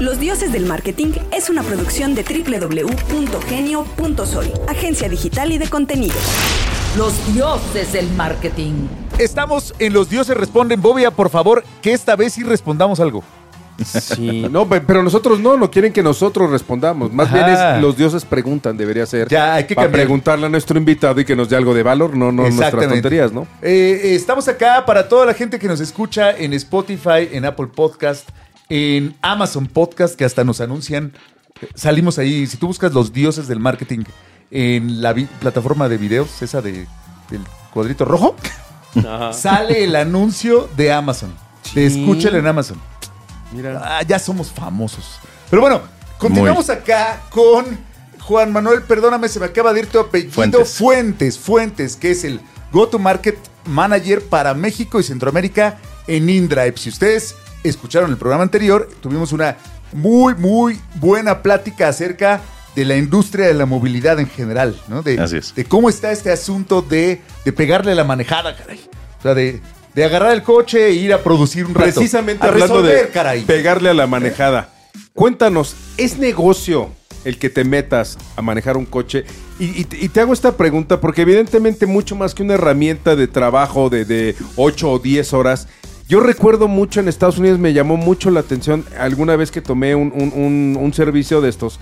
Los Dioses del Marketing es una producción de www.genio.soy, agencia digital y de contenidos. Los dioses del marketing. Estamos en Los Dioses Responden. Bobia, por favor, que esta vez sí respondamos algo. Sí, no, pe- pero nosotros no, no quieren que nosotros respondamos. Más Ajá. bien es los dioses preguntan, debería ser. Ya, hay que Para cambiar. preguntarle a nuestro invitado y que nos dé algo de valor, no, no nuestras tonterías, ¿no? Eh, eh, estamos acá para toda la gente que nos escucha en Spotify, en Apple Podcast, en Amazon Podcast, que hasta nos anuncian. Salimos ahí. Si tú buscas los dioses del marketing en la plataforma de videos, esa de, del cuadrito rojo, sale el anuncio de Amazon. Te Sí. escúchalo en Amazon. Mira. Ah, ya somos famosos. Pero bueno, continuamos acá con Juan Manuel, perdóname, se me acaba de ir tu apellido. Fuentes. Fuentes, Fuentes, que es el Go-to-Market Manager para México y Centroamérica en InDrive. Si ustedes escucharon el programa anterior, tuvimos una muy, muy buena plática acerca de la industria de la movilidad en general, ¿no? De, Así es. de cómo está este asunto de, de pegarle la manejada, caray. O sea, de, de agarrar el coche e ir a producir un rato. Precisamente A hablando de resolver, caray. pegarle a la manejada. Cuéntanos, ¿es negocio el que te metas a manejar un coche? Y, y- y te hago esta pregunta porque evidentemente mucho más que una herramienta de trabajo de, de 8 o 10 horas. Yo recuerdo mucho en Estados Unidos, me llamó mucho la atención alguna vez que tomé un, un- un- un servicio de estos.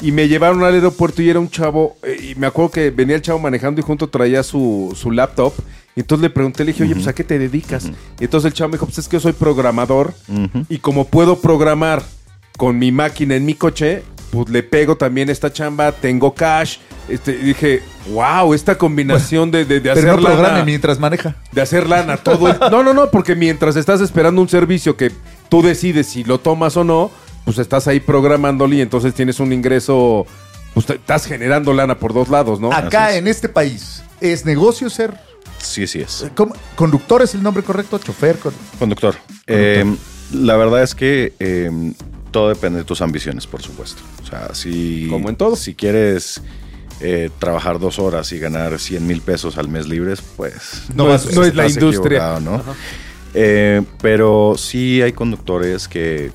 Y me llevaron al aeropuerto y era un chavo, eh, y me acuerdo que venía el chavo manejando y junto traía su, su laptop. Y entonces le pregunté, le dije, oye, pues ¿a qué te dedicas? Y entonces el chavo me dijo, pues es que yo soy programador y como puedo programar con mi máquina en mi coche, pues le pego también esta chamba, tengo cash. Este, dije, wow, esta combinación de, de, de hacer no programe lana, mientras maneja. de hacer lana todo el- No, no, no, porque mientras estás esperando un servicio que tú decides si lo tomas o no, pues estás ahí programándole y entonces tienes un ingreso, pues estás generando lana por dos lados, ¿no? Acá es. en este país, ¿es negocio ser Sí, sí es. ¿cómo? conductor? ¿Es el nombre correcto? ¿Chofer? Con- Conductor. Eh, la verdad es que eh, todo depende de tus ambiciones, por supuesto. O sea, si. Como en todo. Si quieres eh, trabajar dos horas y ganar 100 mil pesos al mes libres, pues. No pues, es- no es la industria. ¿no? Eh, pero sí hay conductores que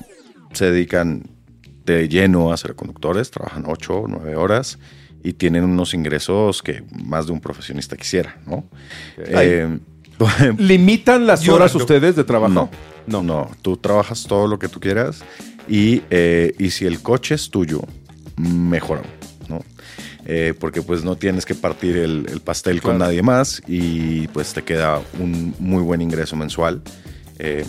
se dedican de lleno a ser conductores, trabajan 8 o 9 horas y tienen unos ingresos que más de un profesionista quisiera, ¿no? Eh, ¿Limitan las horas ustedes de trabajo? no, no, no. Tú trabajas todo lo que tú quieras y, eh, y si el coche es tuyo, mejor ¿no? Eh, porque pues no tienes que partir el, el pastel con nadie más y pues te queda un muy buen ingreso mensual. Eh,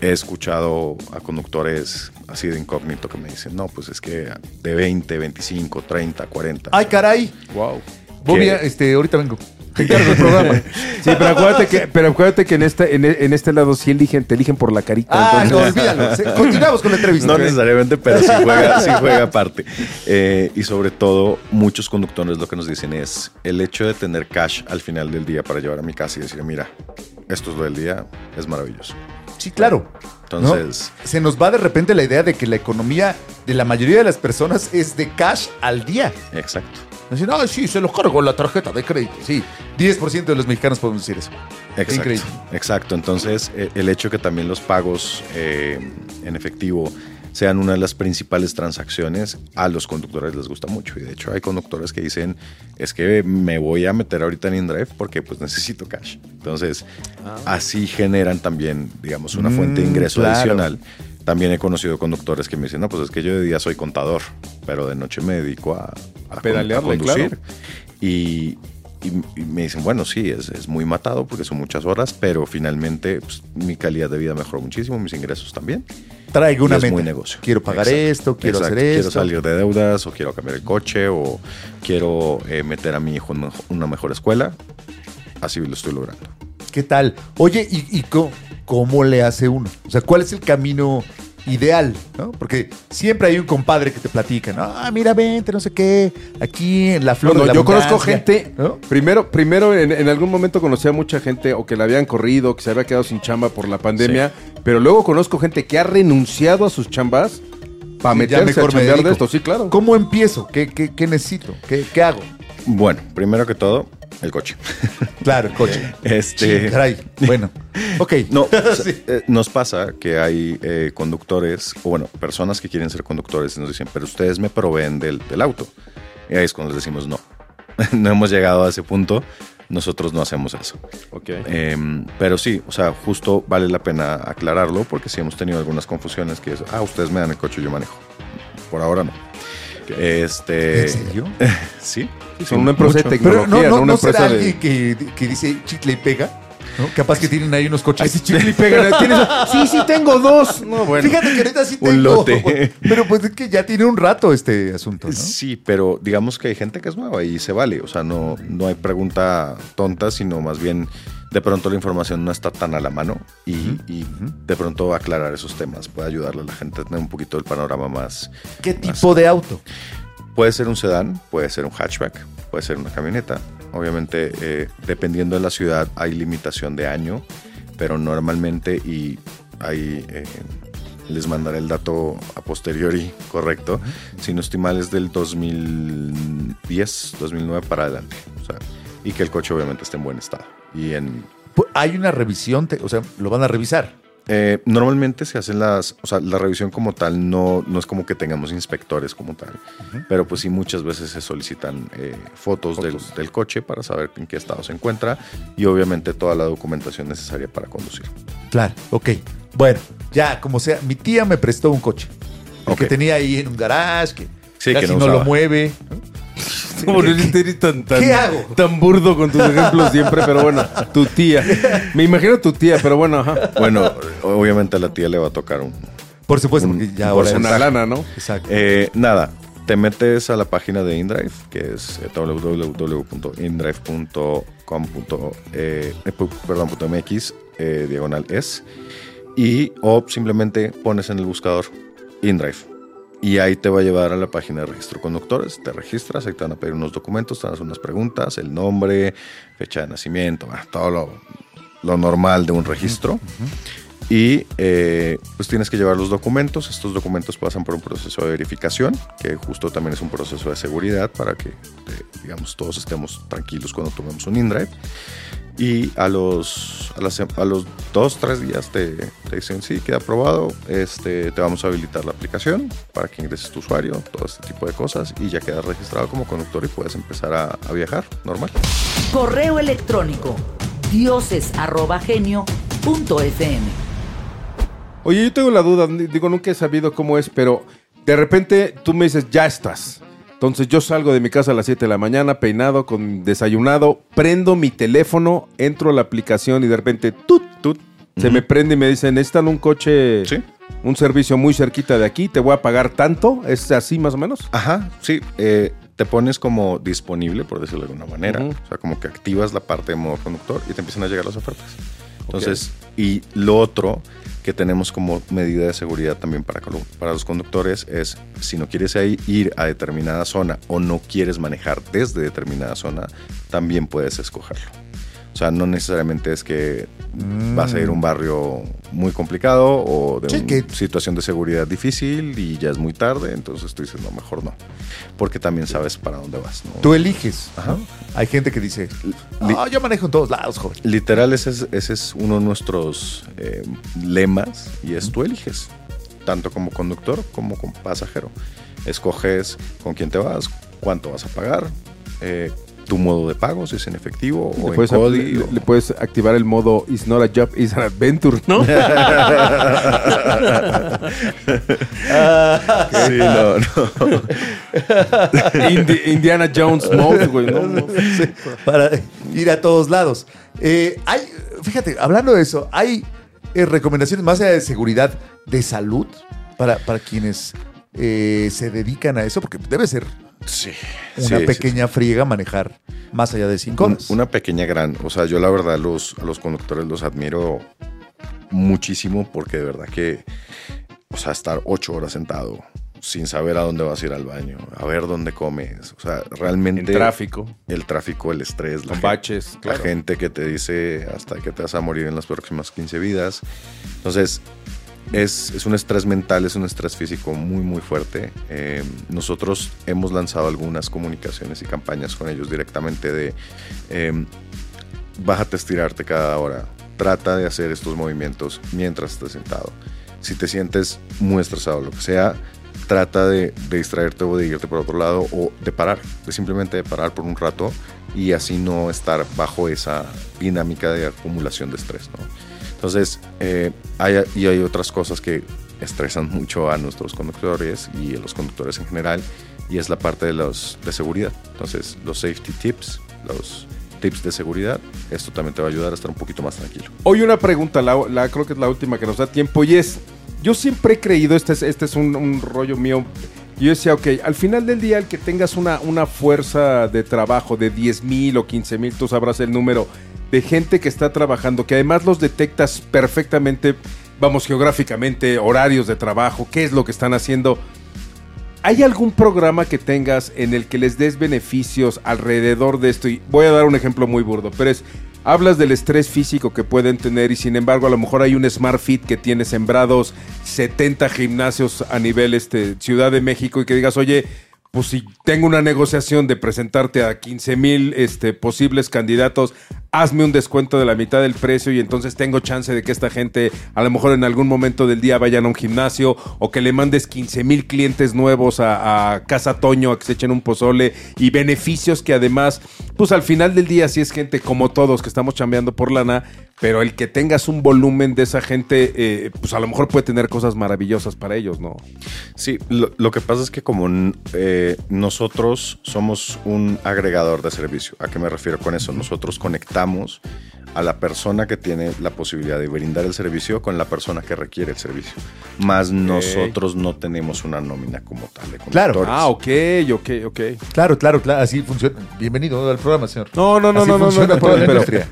he escuchado a conductores así de incógnito que me dicen, no, pues es que de 20, 25, 30, 40. Ay, caray. Wow. Bobia, ¿Qué? este, ahorita vengo. Te encargo el programa. Sí, pero acuérdate que, pero acuérdate que en este, en, en este lado sí eligen, te eligen por la carita. Ah, no, olvídalo. Continuamos con la entrevista. No necesariamente, pero sí juega, sí juega aparte. Eh, y sobre todo, muchos conductores lo que nos dicen es el hecho de tener cash al final del día para llevar a mi casa y decir, mira, esto es lo del día, es maravilloso. Sí, claro. ¿no? Entonces, Se nos va de repente la idea de que la economía de la mayoría de las personas es de cash al día. exacto. Dicen, ay, sí, se los cargo la tarjeta de crédito. Sí, 10% de los mexicanos podemos decir eso. Exacto, Increíble. exacto. Entonces, eh, el hecho que también los pagos eh, en efectivo sean una de las principales transacciones, a los conductores les gusta mucho. Y de hecho hay conductores que dicen, es que me voy a meter ahorita en InDrive porque pues necesito cash. Entonces, así generan también, digamos, una fuente de Mm, ingreso claro. adicional. También he conocido conductores que me dicen, no, pues es que yo de día soy contador, pero de noche me dedico a, a con- pedalearle, conducir. claro. Y, y- y me dicen, bueno, sí, es, es muy matado porque son muchas horas, pero finalmente pues, mi calidad de vida mejoró muchísimo, mis ingresos también. Traigo una Y es meta. muy negocio. Quiero pagar Exacto, esto, quiero exacto. hacer esto. Quiero salir de deudas, o quiero cambiar el coche, o quiero eh, meter a mi hijo en una mejor escuela. Así lo estoy logrando. ¿Qué tal? Oye, ¿y, y co- cómo le hace uno? O sea, ¿cuál es el camino ideal? ¿no? Porque siempre hay un compadre que te platica, ¿no? Ah, mira, vente, no sé qué, aquí en la flor No, de la yo conozco abundancia", gente. ¿no? Primero, primero en, en algún momento conocí a mucha gente o que la habían corrido, que se había quedado sin chamba por la pandemia. Pero luego conozco gente que ha renunciado a sus chambas para Sí, meterse a mejor me chambear de esto. Sí, claro. ¿Cómo empiezo? ¿Qué, qué- qué necesito? ¿Qué, qué hago? Bueno, primero que todo, El coche. Claro, el coche. Este- Sí, caray. Bueno, ok. No, o sea, Sí. eh, nos pasa que hay eh, conductores, o bueno, personas que quieren ser conductores y nos dicen, pero ustedes me proveen del, del auto. Y ahí es cuando les decimos, no, no hemos llegado a ese punto, nosotros no hacemos eso. Ok. Em, pero sí, o sea, justo vale la pena aclararlo porque sí hemos tenido algunas confusiones que es, ah, ustedes me dan el coche, yo manejo. Por ahora no. Este, ¿En serio? Sí. Son una empresa de tecnología, Pero no, no, no una será de... alguien que, que dice chicle y pega. ¿no? Capaz que tienen ahí unos coches. Ay, sí, chicle y pega. ¿Tienes- Sí, sí, tengo dos. No, bueno. Fíjate que ahorita sí Un tengo. lote. Pero pues es que ya tiene un rato este asunto, ¿no? Sí, pero digamos que hay gente que es nueva y se vale. O sea, no, no hay pregunta tonta, sino más bien de pronto la información no está tan a la mano y, y de pronto aclarar esos temas puede ayudarle a la gente a tener un poquito el panorama más. ¿Qué tipo de auto? Puede ser un sedán, puede ser un hatchback, puede ser una camioneta. Obviamente, eh, dependiendo de la ciudad, hay limitación de año, pero normalmente, y ahí eh, les mandaré el dato a posteriori correcto, si no estoy mal, es del 2010, 2009 para adelante. O sea, y que el coche obviamente esté en buen estado. Y en, Hay una revisión, o sea, lo van a revisar. eh, normalmente se hacen las, o sea, la revisión como tal no, no es como que tengamos inspectores como tal, pero pues sí muchas veces se solicitan eh, fotos, Del, del coche para saber en qué estado se encuentra y obviamente toda la documentación necesaria para conducir. Claro, ok. Bueno, ya, como sea, mi tía me prestó un coche. El que tenía ahí en un garage, que Sí, casi que no, no lo mueve. Como eres tan, tan, ¿Qué hago? tan burdo con tus ejemplos siempre, pero bueno, tu tía. Me imagino tu tía, pero bueno, ajá. Bueno, obviamente a la tía le va a tocar un... Por supuesto, Un porque ya ahora. Una lana, ¿no? Exacto. Eh, nada, te metes a la página de InDrive, que es eh, www.indrive.com. eh, eh, eh, diagonal es, y o simplemente pones en el buscador InDrive. Y ahí te va a llevar a la página de registro conductores, te registras, ahí te van a pedir unos documentos, te hacer unas preguntas, el nombre, fecha de nacimiento, bueno, todo lo, lo normal de un registro. Y eh, pues tienes que llevar los documentos. Estos documentos pasan por un proceso de verificación, que justo también es un proceso de seguridad para que, eh, digamos, todos estemos tranquilos cuando tomemos un InDrive. Y a los, a, las- los dos, tres días te, te dicen, sí, queda aprobado, este, te vamos a habilitar la aplicación para que ingreses tu usuario, todo este tipo de cosas, y ya quedas registrado como conductor y puedes empezar a, a viajar normal. Correo electrónico dioses@genio.fm. Oye, yo tengo la duda, digo, nunca he sabido cómo es, pero de repente tú me dices, ya estás. Entonces yo salgo de mi casa a las 7 de la mañana, peinado, con desayunado, prendo mi teléfono, entro a la aplicación y de repente, tut, tut, se me prende y me dicen, necesitan un coche, Sí. un servicio muy cerquita de aquí, te voy a pagar tanto, ¿es así más o menos? Ajá, sí. eh, te pones como disponible, por decirlo de alguna manera. O sea, como que activas la parte de modo conductor y te empiezan a llegar las ofertas. Entonces, y lo otro que tenemos como medida de seguridad también para, para los conductores es, si no quieres ir a determinada zona o no quieres manejar desde determinada zona, también puedes escogerlo. O sea, no necesariamente es que vas a ir a un barrio muy complicado o de Sí, una que- situación de seguridad difícil y ya es muy tarde, entonces tú dices, no, mejor no. Porque también sabes para dónde vas. ¿no? Tú eliges. Ajá. ¿no? Hay gente que dice, no, yo manejo en todos lados, joven. Literal, ese es, ese es uno de nuestros eh, lemas y es tú eliges, tanto como conductor como como pasajero. Escoges con quién te vas, cuánto vas a pagar, eh, tu modo de pago, si es en efectivo o Le en puedes, le- o- le puedes activar el modo It's not a job, it's an adventure, ¿no? Sí, no, no. Indi- Indiana Jones mode, güey. ¿no? No. Sí, para ir a todos lados. Eh, hay, fíjate, hablando de eso, hay eh, recomendaciones más allá de seguridad de salud para, para quienes eh, se dedican a eso, porque debe ser Sí, una sí, sí, pequeña friega manejar más allá de cinco horas. una pequeña gran, o sea, yo la verdad los, a los conductores los admiro muchísimo porque de verdad que, o sea, estar ocho horas sentado sin saber a dónde vas a ir al baño, a ver dónde comes, o sea, realmente... En tráfico. El tráfico, el estrés, la, Con gen- baches, la claro. gente que te dice hasta que te vas a morir en las próximas 15 vidas. Entonces, es, es un estrés mental, es un estrés físico muy, muy fuerte. Eh, nosotros hemos lanzado algunas comunicaciones y campañas con ellos directamente de eh, bájate a estirarte cada hora, trata de hacer estos movimientos mientras estés sentado. Si te sientes muy estresado, lo que sea, trata de, de distraerte o de irte por otro lado o de parar, de simplemente de parar por un rato y así no estar bajo esa dinámica de acumulación de estrés. Entonces, eh, hay, y hay otras cosas que estresan mucho a nuestros conductores y a los conductores en general, y es la parte de, los, de seguridad. Entonces, los safety tips, los tips de seguridad, esto también te va a ayudar a estar un poquito más tranquilo. Hoy una pregunta, la, creo que es la última que nos da tiempo, y es, yo siempre he creído, este es, este es un rollo mío, yo decía, ok, al final del día el que tengas una, una fuerza de trabajo de 10 mil o 15 mil, tú sabrás el número, de gente que está trabajando, que además los detectas perfectamente, vamos, geográficamente, horarios de trabajo, qué es lo que están haciendo. ¿Hay algún programa que tengas en el que les des beneficios alrededor de esto? Y voy a dar un ejemplo muy burdo, pero es, hablas del estrés físico que pueden tener y sin embargo a lo mejor hay un Smart Fit que tiene sembrados 70 gimnasios a nivel este, Ciudad de México y que digas, oye, pues si tengo una negociación de presentarte a 15 mil este, posibles candidatos, hazme un descuento de la mitad del precio y entonces tengo chance de que esta gente a lo mejor en algún momento del día vayan a un gimnasio o que le mandes 15 mil clientes nuevos a, Casa Toño a que se echen un pozole y beneficios que además, pues al final del día si es gente como todos que estamos chambeando por lana, pero el que tengas un volumen de esa gente, eh, pues a lo mejor puede tener cosas maravillosas para ellos, ¿no? Sí, lo, lo que pasa es que como eh, nosotros somos un agregador de servicio, ¿a qué me refiero con eso? Nosotros conectamos a la persona que tiene la posibilidad de brindar el servicio con la persona que requiere el servicio. Más nosotros no tenemos una nómina como tal de Claro. Ah, ok, ok, ok. Claro, claro, claro. Así funciona. Bienvenido al programa, señor. No, no, no, Así no, no, funciona no, la pero- industria.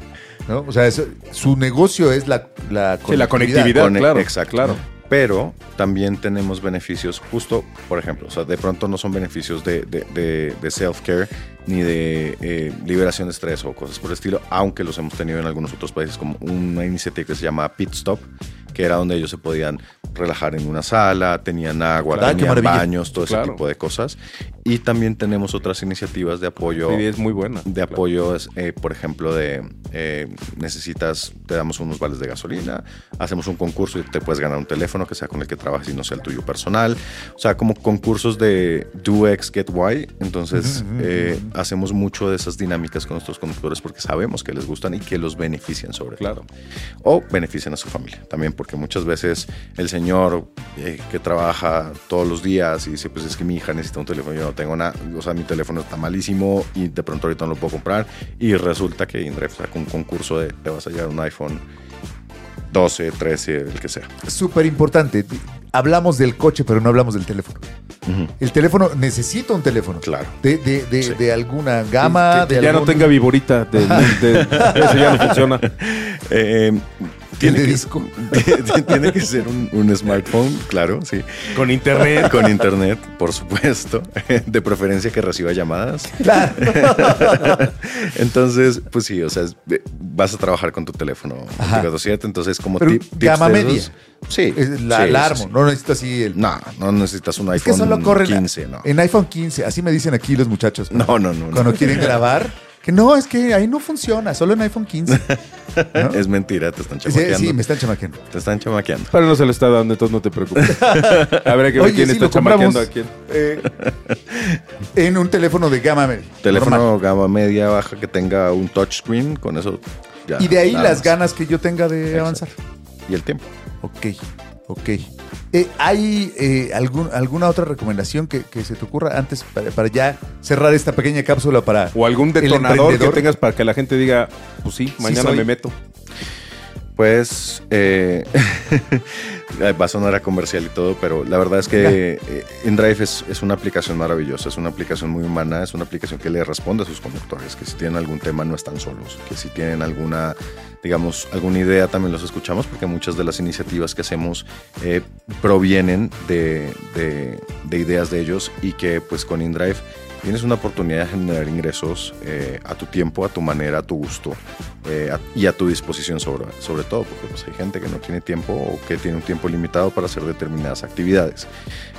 ¿No? O sea, es- su negocio es la, la Sí, la conectividad. Cone- claro, exacto. claro. Pero también tenemos beneficios, justo, por ejemplo, o sea, de pronto no son beneficios de, de- de- de self-care ni de eh, liberación de estrés o cosas por el estilo, aunque los hemos tenido en algunos otros países, como una iniciativa que se llama Pit Stop, que era donde ellos se podían relajar en una sala, tenían agua, Claro. Tenían baños, todo ese tipo de cosas. Y también tenemos otras iniciativas de apoyo Sí, es muy buena. de apoyo, es, eh, por ejemplo, de eh, necesitas, te damos unos vales de gasolina, hacemos un concurso y te puedes ganar un teléfono que sea con el que trabajes y no sea el tuyo personal. O sea, como concursos de Do X, Get Y. Entonces, eh, hacemos mucho de esas dinámicas con nuestros conductores porque sabemos que les gustan y que los benefician sobre Claro. todo. O benefician a su familia también, porque muchas veces el señor eh, que trabaja todos los días y dice, pues es que mi hija necesita un teléfono, yo no tengo nada, o sea, mi teléfono está malísimo y de pronto ahorita no lo puedo comprar y resulta que Indrive saca un concurso de te vas a llevar un iPhone 12, 13, el que sea. Súper importante. Hablamos del coche, pero no hablamos del teléfono. El teléfono, necesita un teléfono. Claro. De, de, de, Sí. de alguna gama. que, que de ya no tenga viborita. De, de- eso ya no funciona. Eh, tiene, que, disco. tiene que ser un, un smartphone, claro, sí. Con internet. Con internet, por supuesto. De preferencia que reciba llamadas. Claro. Entonces, pues sí, o sea, es- vas a trabajar con tu teléfono Ajá. 24/7, entonces como Pero tip- tips de media. sí. La sí, alarma. sí, sí. No necesitas así el. No, no necesitas un es que iPhone solo corren 15, no. en iPhone 15. Así me dicen aquí los muchachos. No, no, no. Cuando no. quieren grabar. Que no, es que ahí no funciona. Solo en iPhone 15. ¿no? Es mentira, te están chamaqueando. sí, me están chamaqueando. Te están chamaqueando. Pero no se lo está dando, entonces no te preocupes. Habrá que ver Oye, quién sí, está chamaqueando a quién. eh, en un teléfono de gama media. Teléfono normal. gama media baja que tenga un touchscreen, con eso ya. Y de ahí las ganas que yo tenga de Exacto. avanzar. Y el tiempo. Ok, ok. Eh, ¿Hay eh, algún, alguna otra recomendación que, que se te ocurra antes para, para ya cerrar esta pequeña cápsula para... O algún detonador que tengas para que la gente diga, pues sí, mañana me meto. Pues eh, va a sonar a comercial y todo, pero la verdad es que eh, InDrive es, es una aplicación maravillosa, es una aplicación muy humana, es una aplicación que le responde a sus conductores, que si tienen algún tema no están solos, que si tienen alguna, digamos, alguna idea también los escuchamos, porque muchas de las iniciativas que hacemos eh, provienen de, de- de ideas de ellos y que pues con InDrive tienes una oportunidad de generar ingresos eh, a tu tiempo, a tu manera, a tu gusto, eh, a- y a tu disposición sobre, sobre todo, porque pues, hay gente que no tiene tiempo o que tiene un tiempo limitado para hacer determinadas actividades.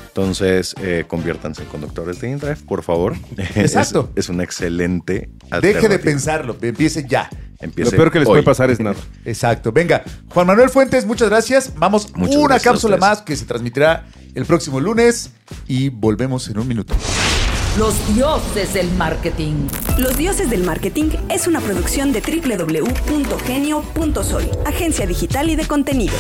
Entonces, eh, conviértanse en conductores de InDrive, por favor. Exacto. Es, es una excelente Deje de pensarlo, empiece ya. Empiece Lo peor que les hoy. puede pasar es nada. Exacto. Venga, Juan Manuel Fuentes, muchas gracias. Vamos, Muchas una gracias cápsula más que se transmitirá el próximo lunes y volvemos en un minuto. Los dioses del marketing. Los Dioses del Marketing es una producción de www.genio.sol, agencia digital y de contenidos.